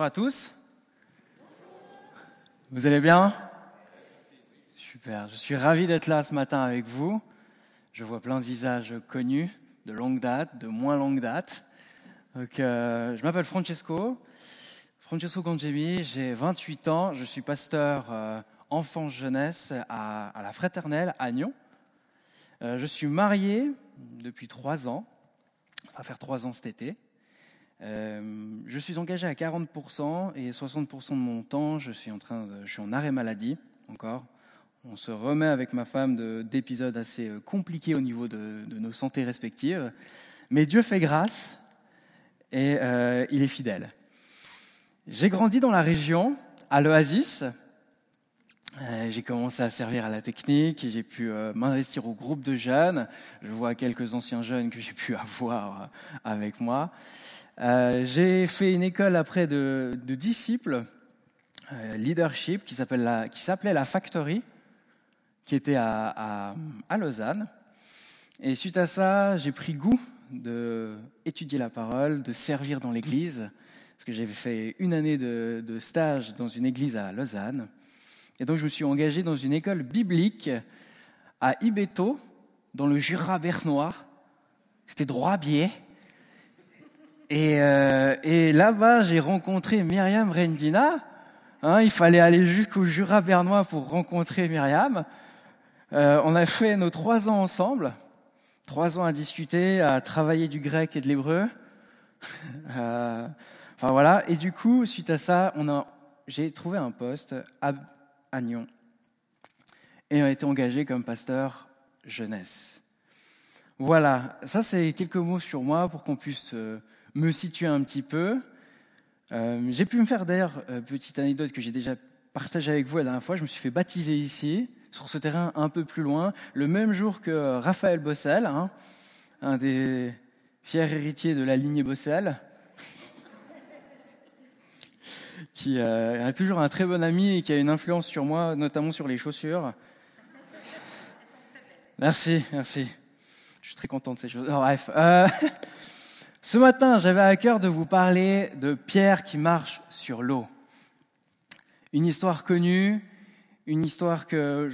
Bonjour à tous. Vous allez bien? Super, je suis ravi d'être là ce matin avec vous. Je vois plein de visages connus, de longue date, de moins longue date. Donc, euh, je m'appelle Francesco, Francesco Congemi, j'ai 28 ans, je suis pasteur euh, enfance-jeunesse à, la Fraternelle à Nyon. Euh, je suis marié depuis trois ans, on va faire trois ans cet été. Euh, je suis engagé à 40% et 60% de mon temps, je suis en, arrêt maladie encore. On se remet avec ma femme d'épisodes assez euh, compliqués au niveau de, nos santé respectives. Mais Dieu fait grâce et euh, il est fidèle. J'ai grandi dans la région, à l'Oasis. J'ai commencé à servir à la technique, j'ai pu m'investir au groupe de jeunes. Je vois quelques anciens jeunes que j'ai pu avoir avec moi. Euh, j'ai fait une école après de, disciples, euh, leadership, qui s'appelait la, Factory, qui était à, Lausanne. Et suite à ça, j'ai pris goût d'étudier la parole, de servir dans l'église, parce que j'avais fait une année de, de, stage dans une église à Lausanne. Et donc je me suis engagé dans une école biblique à Ibeto, dans le Jura bernois. C'était droit biais. Et, euh, et là-bas, j'ai rencontré Myriam Rendina. Hein, il fallait aller jusqu'au Jura bernois pour rencontrer Myriam. Euh, on a fait nos trois ans ensemble, trois ans à discuter, à travailler du grec et de l'hébreu. euh, enfin voilà. Et du coup, suite à ça, on a, j'ai trouvé un poste à, à Nyon et on a été engagé comme pasteur jeunesse. Voilà, ça c'est quelques mots sur moi pour qu'on puisse me situer un petit peu. Euh, j'ai pu me faire d'ailleurs, euh, petite anecdote que j'ai déjà partagée avec vous la dernière fois, je me suis fait baptiser ici, sur ce terrain un peu plus loin, le même jour que Raphaël Bossel, hein, un des fiers héritiers de la lignée Bossel, qui euh, a toujours un très bon ami et qui a une influence sur moi, notamment sur les chaussures. Merci, merci. Je suis très content de ces choses. bref. Ce matin, j'avais à cœur de vous parler de Pierre qui marche sur l'eau. Une histoire connue, une histoire que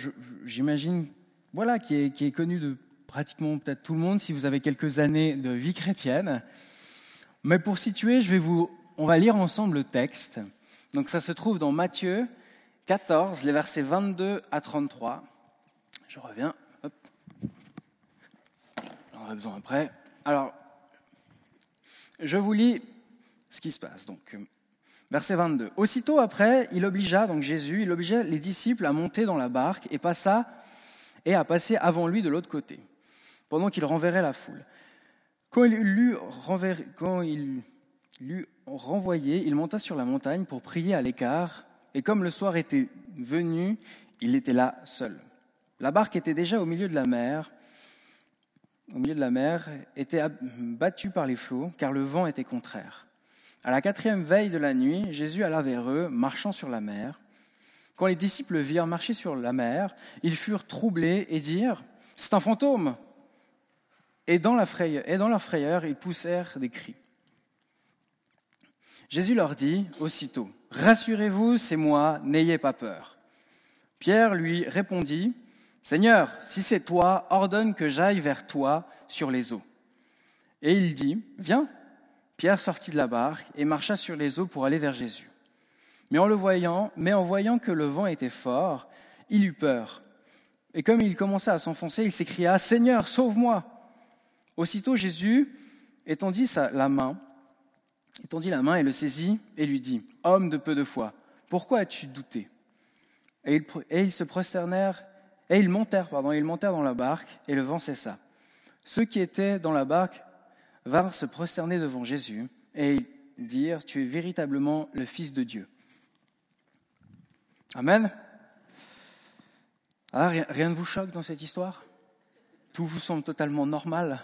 j'imagine, voilà, qui est, connue de pratiquement peut-être tout le monde si vous avez quelques années de vie chrétienne. Mais pour situer, je vais vous, on va lire ensemble le texte. Donc ça se trouve dans Matthieu 14, les versets 22 à 33. Je reviens. J'en aurai besoin après. Alors, je vous lis ce qui se passe. Donc, verset 22. Aussitôt après, il obligea, donc Jésus, il obligea les disciples à monter dans la barque et passa et à passer avant lui de l'autre côté, pendant qu'il renverrait la foule. Quand il l'eut renvoyé, il monta sur la montagne pour prier à l'écart, et comme le soir était venu, il était là seul. La barque était déjà au milieu de la mer, au milieu de la mer, était battu par les flots, car le vent était contraire. À la quatrième veille de la nuit, Jésus alla vers eux, marchant sur la mer. Quand les disciples virent marcher sur la mer, ils furent troublés et dirent C'est un fantôme et dans, la frayeur, et dans leur frayeur, ils poussèrent des cris. Jésus leur dit aussitôt Rassurez-vous, c'est moi, n'ayez pas peur. Pierre lui répondit Seigneur, si c'est toi, ordonne que j'aille vers toi sur les eaux. Et il dit, Viens. Pierre sortit de la barque et marcha sur les eaux pour aller vers Jésus. Mais en le voyant, mais en voyant que le vent était fort, il eut peur. Et comme il commença à s'enfoncer, il s'écria, Seigneur, sauve-moi. Aussitôt Jésus étendit sa, la main, étendit la main et le saisit et lui dit, Homme de peu de foi, pourquoi as-tu douté? Et ils, et ils se prosternèrent et ils montèrent, pardon, ils montèrent dans la barque, et le vent cessa. Ceux qui étaient dans la barque vinrent se prosterner devant Jésus, et dirent, Tu es véritablement le Fils de Dieu. Amen. Ah, rien ne vous choque dans cette histoire? Tout vous semble totalement normal?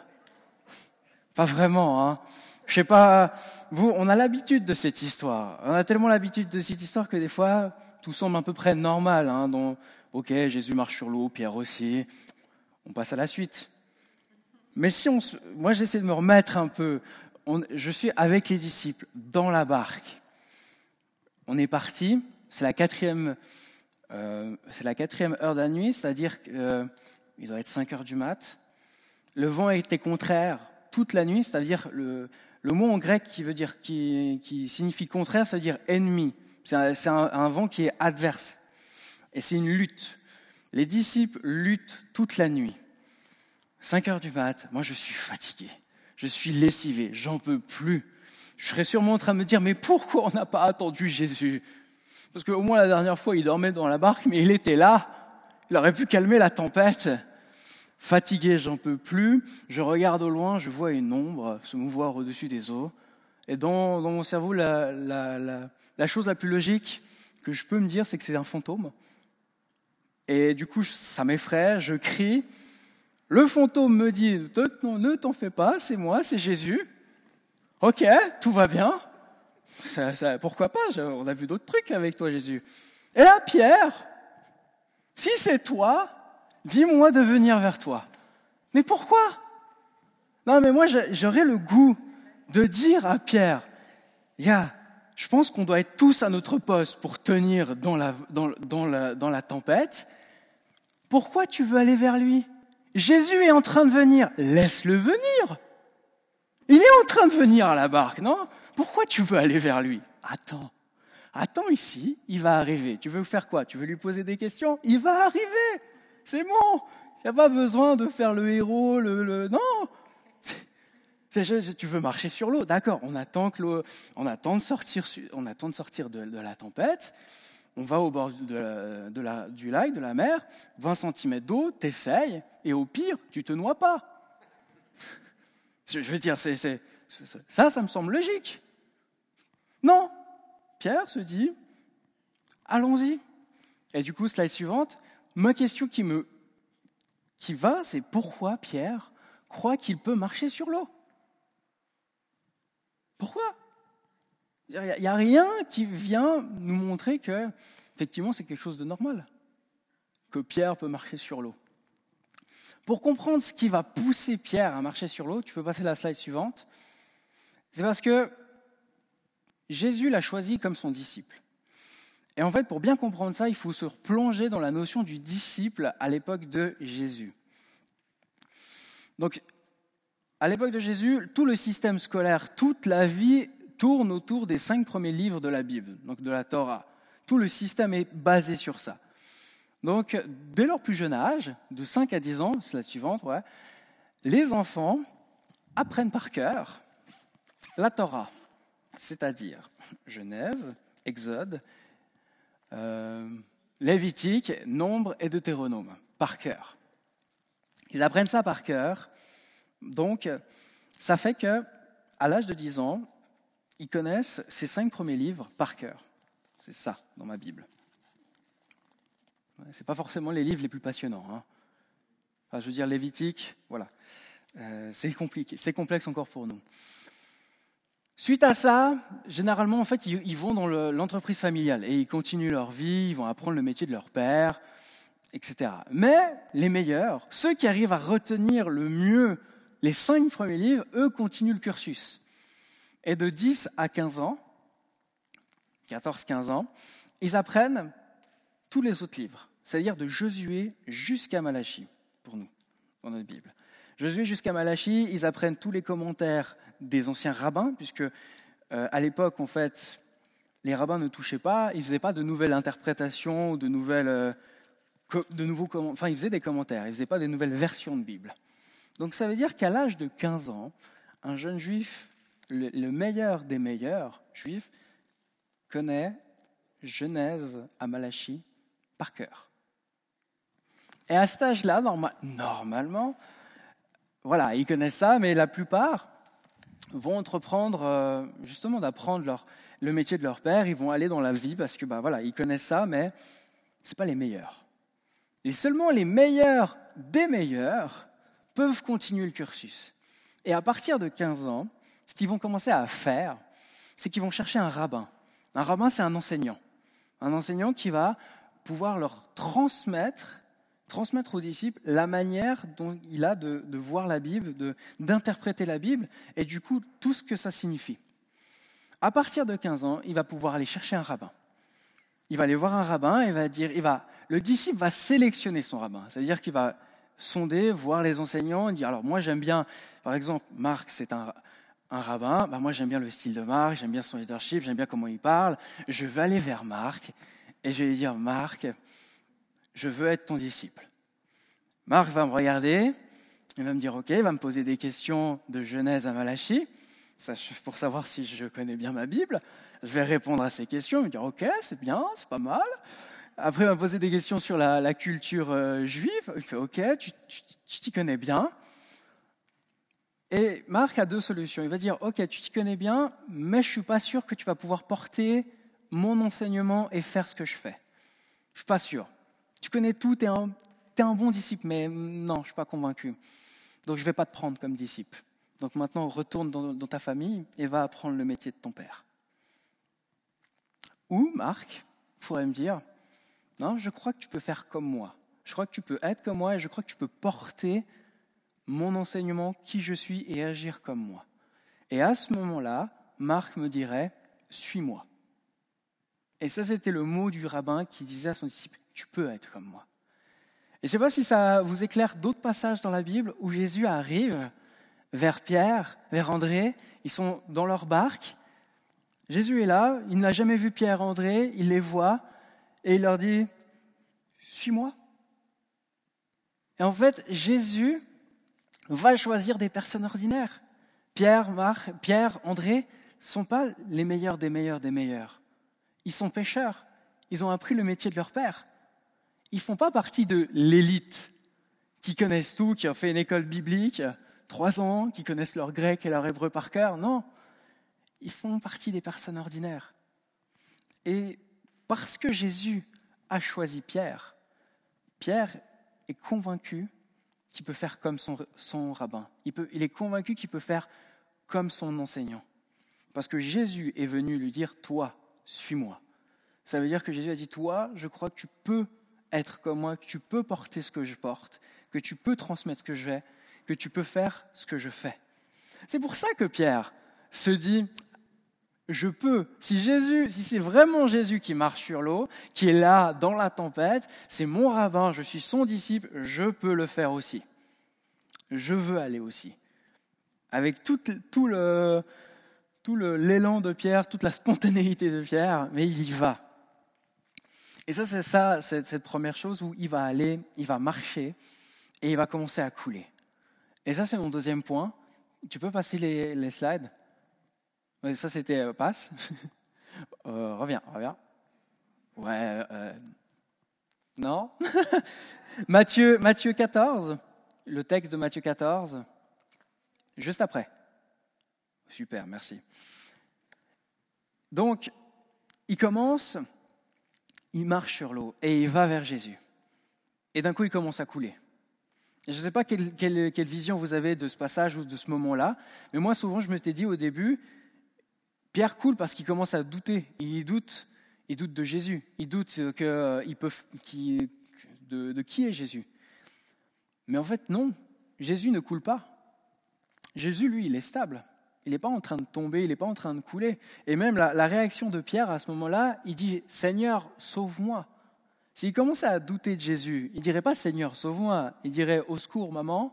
Pas vraiment, hein Je sais pas, vous, on a l'habitude de cette histoire. On a tellement l'habitude de cette histoire que des fois, tout semble à peu près normal. Hein, ok, Jésus marche sur l'eau, Pierre aussi, on passe à la suite. Mais si on, moi j'essaie de me remettre un peu, on, je suis avec les disciples dans la barque. on est parti, c'est la quatrième, euh, c'est la quatrième heure de la nuit, c'est-à-dire qu'il euh, doit être 5 heures du mat. Le vent était contraire toute la nuit, c'est-à-dire le, le mot en grec qui veut dire qui, qui signifie contraire, ça veut dire ennemi. C'est un, un, vent qui est adverse. Et c'est une lutte. Les disciples luttent toute la nuit. 5 heures du mat, moi je suis fatigué, je suis lessivé, j'en peux plus. Je serais sûrement en train de me dire, mais pourquoi on n'a pas attendu Jésus? Parce qu'au moins la dernière fois, il dormait dans la barque, mais il était là. Il aurait pu calmer la tempête. Fatigué, j'en peux plus. Je regarde au loin, je vois une ombre se mouvoir au-dessus des eaux. Et dans, mon cerveau, la chose la plus logique que je peux me dire, c'est que c'est un fantôme. Et du coup, ça m'effraie, je crie. Le fantôme me dit, ne t'en fais pas, c'est moi, c'est Jésus. Ok, tout va bien. pourquoi pas On a vu d'autres trucs avec toi, Jésus. Et là, Pierre, si c'est toi, dis-moi de venir vers toi. Mais pourquoi? Non, mais moi, j'aurais le goût de dire à Pierre, yeah, je pense qu'on doit être tous à notre poste pour tenir dans la, dans, la, dans la tempête. Pourquoi tu veux aller vers lui? Jésus est en train de venir. Laisse-le venir. Il est en train de venir à la barque, non? Pourquoi tu veux aller vers lui? Attends. Attends ici, il va arriver. Tu veux faire quoi? Tu veux lui poser des questions? Il va arriver. C'est bon. Il n'y a pas besoin de faire le héros, le... Non tu veux marcher sur l'eau, d'accord, on attend, que sortir, on attend de, sortir de, la tempête, on va au bord du lac, de la mer, 20 cm d'eau, t'essayes, et au pire, tu te noies pas. Je veux dire, c'est, ça, ça me semble logique. Non, Pierre se dit, allons-y. Et du coup, slide suivante, ma question qui me qui va, c'est pourquoi Pierre croit qu'il peut marcher sur l'eau? Pourquoi? Il n'y a, rien qui vient nous montrer que, effectivement, c'est quelque chose de normal, que Pierre peut marcher sur l'eau. Pour comprendre ce qui va pousser Pierre à marcher sur l'eau, tu peux passer la slide suivante. C'est parce que Jésus l'a choisi comme son disciple. Et en fait, pour bien comprendre ça, il faut se replonger dans la notion du disciple à l'époque de Jésus. Donc, à l'époque de Jésus, tout le système scolaire, toute la vie tourne autour des cinq premiers livres de la Bible, donc de la Torah. Tout le système est basé sur ça. Donc, dès leur plus jeune âge, de 5 à 10 ans, c'est la suivante, les enfants apprennent par cœur la Torah, c'est-à-dire Genèse, Exode, euh, Lévitique, Nombre et Deutéronome, par cœur. Ils apprennent ça par cœur, donc ça fait que, à l'âge de 10 ans, ils connaissent ces cinq premiers livres par cœur. C'est ça dans ma Bible. Ce pas forcément les livres les plus passionnants. Hein. Enfin, je veux dire, Lévitique, voilà. Euh, c'est compliqué, c'est complexe encore pour nous. Suite à ça, généralement, en fait, ils, vont dans l'entreprise familiale et ils continuent leur vie, ils vont apprendre le métier de leur père, etc. Mais les meilleurs, ceux qui arrivent à retenir le mieux les cinq premiers livres, eux continuent le cursus. Et de 10 à 15 ans, 14-15 ans, ils apprennent tous les autres livres c'est-à-dire de Josué jusqu'à Malachie, pour nous, dans notre Bible. Josué jusqu'à Malachie, ils apprennent tous les commentaires des anciens rabbins, puisque euh, à l'époque, en fait, les rabbins ne touchaient pas, ils ne faisaient pas de nouvelles interprétations, de nouvelles, euh, de nouveaux, enfin, ils faisaient des commentaires, ils ne faisaient pas de nouvelles versions de Bible. Donc ça veut dire qu'à l'âge de 15 ans, un jeune juif, le meilleur des meilleurs juifs, connaît Genèse à Malachie par cœur. Et à cet âge-là, normalement, voilà, ils connaissent ça, mais la plupart vont entreprendre euh, justement d'apprendre le métier de leur père. Ils vont aller dans la vie parce que bah, voilà, ils connaissent ça, mais ce pas les meilleurs. Et seulement les meilleurs des meilleurs peuvent continuer le cursus. Et à partir de 15 ans, ce qu'ils vont commencer à faire, c'est qu'ils vont chercher un rabbin. Un rabbin, c'est un enseignant. Un enseignant qui va pouvoir leur transmettre transmettre aux disciples la manière dont il a de, voir la Bible, d'interpréter la Bible, et du coup tout ce que ça signifie. À partir de 15 ans, il va pouvoir aller chercher un rabbin. il va aller voir un rabbin et va dire, il va, le disciple va sélectionner son rabbin. C'est-à-dire qu'il va sonder, voir les enseignants dire, alors moi j'aime bien, par exemple, Marc c'est un, un rabbin, bah moi j'aime bien le style de Marc, j'aime bien son leadership, j'aime bien comment il parle, je vais aller vers Marc et je vais lui dire, Marc, je veux être ton disciple. Marc va me regarder, il va me dire, ok, il va me poser des questions de Genèse à Malachie, pour savoir si je connais bien ma Bible. Je vais répondre à ces questions, il me dire, ok, c'est bien, c'est pas mal. Après, il me poser des questions sur la, culture euh, juive. Il fait, ok, tu t'y connais bien. Et Marc a deux solutions. Il va dire, ok, tu t'y connais bien, mais je ne suis pas sûr que tu vas pouvoir porter mon enseignement et faire ce que je fais. Je ne suis pas sûr. Tu connais tout, tu es, un bon disciple, mais non, je ne suis pas convaincu. Donc je ne vais pas te prendre comme disciple. Donc maintenant, retourne dans, ta famille et va apprendre le métier de ton père. Ou Marc pourrait me dire, non, je crois que tu peux faire comme moi. Je crois que tu peux être comme moi et je crois que tu peux porter mon enseignement, qui je suis et agir comme moi. Et à ce moment-là, Marc me dirait, suis-moi. Et ça, c'était le mot du rabbin qui disait à son disciple, tu peux être comme moi. Et je ne sais pas si ça vous éclaire d'autres passages dans la Bible où Jésus arrive vers Pierre, vers André, ils sont dans leur barque. Jésus est là, il n'a jamais vu Pierre André, il les voit et il leur dit, suis-moi. Et en fait, Jésus va choisir des personnes ordinaires. Pierre, Marc, Pierre, André sont pas les meilleurs des meilleurs des meilleurs. Ils sont pêcheurs. Ils ont appris le métier de leur père. Ils font pas partie de l'élite qui connaissent tout, qui ont fait une école biblique, trois ans, qui connaissent leur grec et leur hébreu par cœur. Non, ils font partie des personnes ordinaires. Et parce que Jésus a choisi Pierre, Pierre est convaincu qu'il peut faire comme son, rabbin. Il, il est convaincu qu'il peut faire comme son enseignant. Parce que Jésus est venu lui dire, toi, suis-moi. Ça veut dire que Jésus a dit, toi, je crois que tu peux être comme moi, que tu peux porter ce que je porte, que tu peux transmettre ce que je fais, que tu peux faire ce que je fais. C'est pour ça que Pierre se dit, je peux. Si Jésus, si c'est vraiment Jésus qui marche sur l'eau, qui est là dans la tempête, c'est mon rabbin, je suis son disciple, je peux le faire aussi. Je veux aller aussi. Avec tout, tout le tout l'élan de Pierre, toute la spontanéité de Pierre, mais il y va. Et ça, c'est ça, cette première chose où il va aller, il va marcher et il va commencer à couler. Et ça, c'est mon deuxième point. Tu peux passer les slides? Ça, c'était euh, passe. euh, reviens, reviens. Ouais. Euh, non Matthieu, Matthieu 14, le texte de Matthieu 14, juste après. Super, merci. Donc, il commence, il marche sur l'eau et il va vers Jésus. Et d'un coup, il commence à couler. Je ne sais pas quelle, quelle, vision vous avez de ce passage ou de ce moment-là, mais moi, souvent, je me m'étais dit au début, Pierre coule parce qu'il commence à douter. Il doute, il doute de Jésus. Il doute que, il peut, de, de qui est Jésus. Mais en fait, non. Jésus ne coule pas. Jésus, lui, il est stable. Il n'est pas en train de tomber, il n'est pas en train de couler. Et même la, la réaction de Pierre à ce moment-là, il dit Seigneur, sauve-moi. S'il commençait à douter de Jésus, il dirait pas Seigneur, sauve-moi. Il dirait Au secours, maman.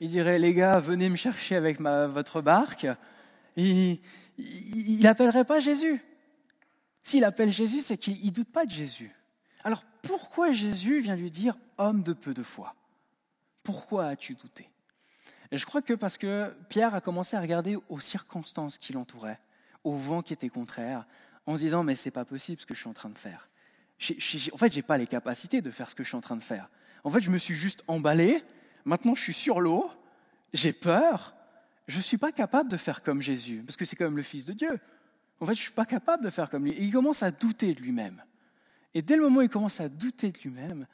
Il dirait Les gars, venez me chercher avec ma, votre barque. Il, il n'appellerait pas Jésus. S'il appelle Jésus, c'est qu'il ne doute pas de Jésus. Alors pourquoi Jésus vient lui dire homme de peu de foi? Pourquoi as-tu douté? Je crois que parce que Pierre a commencé à regarder aux circonstances qui l'entouraient, au vent qui était contraire, en se disant mais c'est pas possible ce que je suis en train de faire. En fait, j'ai pas les capacités de faire ce que je suis en train de faire. En fait, je me suis juste emballé. Maintenant, je suis sur l'eau. J'ai peur je ne suis pas capable de faire comme Jésus, parce que c'est quand même le Fils de Dieu. En fait, je ne suis pas capable de faire comme lui. Et il commence à douter de lui-même. Et dès le moment où il commence à douter de lui-même,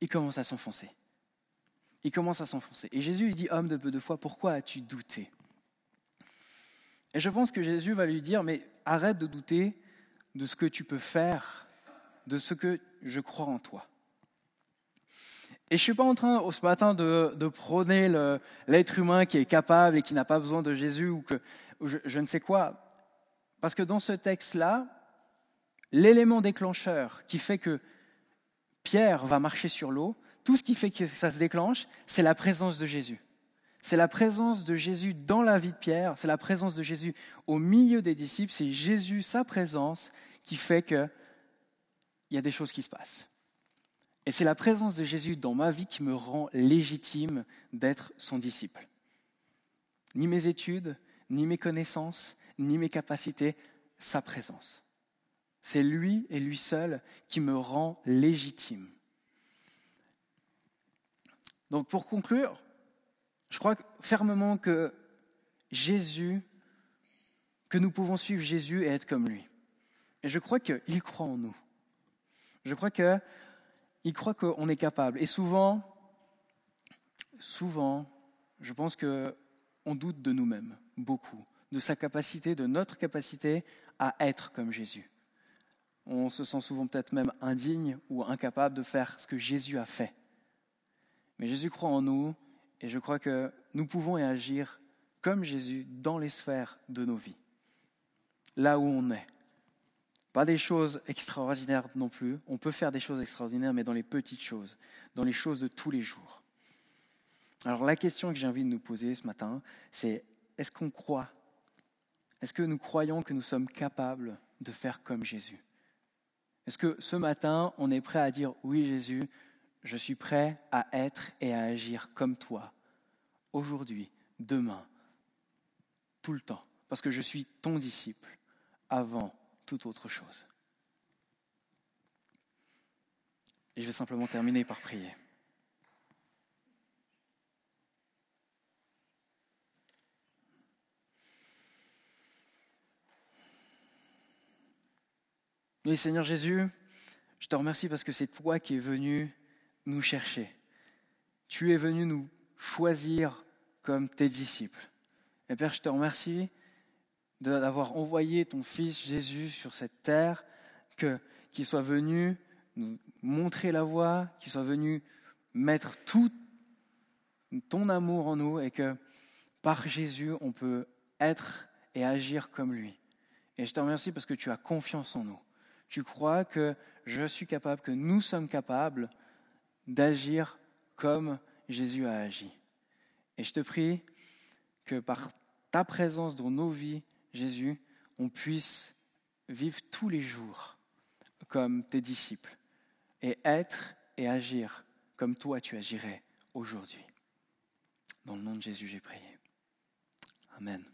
il commence à s'enfoncer. Il commence à s'enfoncer. Et Jésus lui dit, homme de peu de foi, pourquoi as-tu douté? Et je pense que Jésus va lui dire, mais arrête de douter de ce que tu peux faire, de ce que je crois en toi. Et je suis pas en train ce matin de, prôner l'être humain qui est capable et qui n'a pas besoin de Jésus ou, que, je, ne sais quoi. Parce que dans ce texte-là, l'élément déclencheur qui fait que Pierre va marcher sur l'eau, tout ce qui fait que ça se déclenche, c'est la présence de Jésus. C'est la présence de Jésus dans la vie de Pierre, c'est la présence de Jésus au milieu des disciples, c'est Jésus, sa présence, qui fait qu'il y a des choses qui se passent. Et c'est la présence de Jésus dans ma vie qui me rend légitime d'être son disciple. Ni mes études, ni mes connaissances, ni mes capacités, sa présence. C'est lui et lui seul qui me rend légitime. Donc pour conclure, je crois fermement que Jésus, que nous pouvons suivre Jésus et être comme lui. Et je crois qu'il croit en nous. Je crois qu'il croit qu'on est capable. Et souvent, souvent, je pense qu'on doute de nous-mêmes, beaucoup, de sa capacité, de notre capacité à être comme Jésus. On se sent souvent peut-être même indigne ou incapable de faire ce que Jésus a fait. Mais Jésus croit en nous et je crois que nous pouvons agir comme Jésus dans les sphères de nos vies, là où on est. Pas des choses extraordinaires non plus. On peut faire des choses extraordinaires, mais dans les petites choses, dans les choses de tous les jours. Alors la question que j'ai envie de nous poser ce matin, c'est est-ce qu'on croit? Est-ce que nous croyons que nous sommes capables de faire comme Jésus? Est-ce que ce matin, on est prêt à dire oui Jésus, je suis prêt à être et à agir comme toi, aujourd'hui, demain, tout le temps, parce que je suis ton disciple avant autre chose. Et je vais simplement terminer par prier. Oui, Seigneur Jésus, je te remercie parce que c'est toi qui es venu nous chercher. Tu es venu nous choisir comme tes disciples. Et Père, je te remercie d'avoir envoyé ton Fils Jésus sur cette terre, qu'il soit venu nous montrer la voie, qu'il soit venu mettre tout ton amour en nous et que par Jésus, on peut être et agir comme lui. Et je te remercie parce que tu as confiance en nous. Tu crois que je suis capable, que nous sommes capables d'agir comme Jésus a agi. Et je te prie que par ta présence dans nos vies, Jésus, on puisse vivre tous les jours comme tes disciples et être et agir comme toi tu agirais aujourd'hui. Dans le nom de Jésus, j'ai prié. Amen.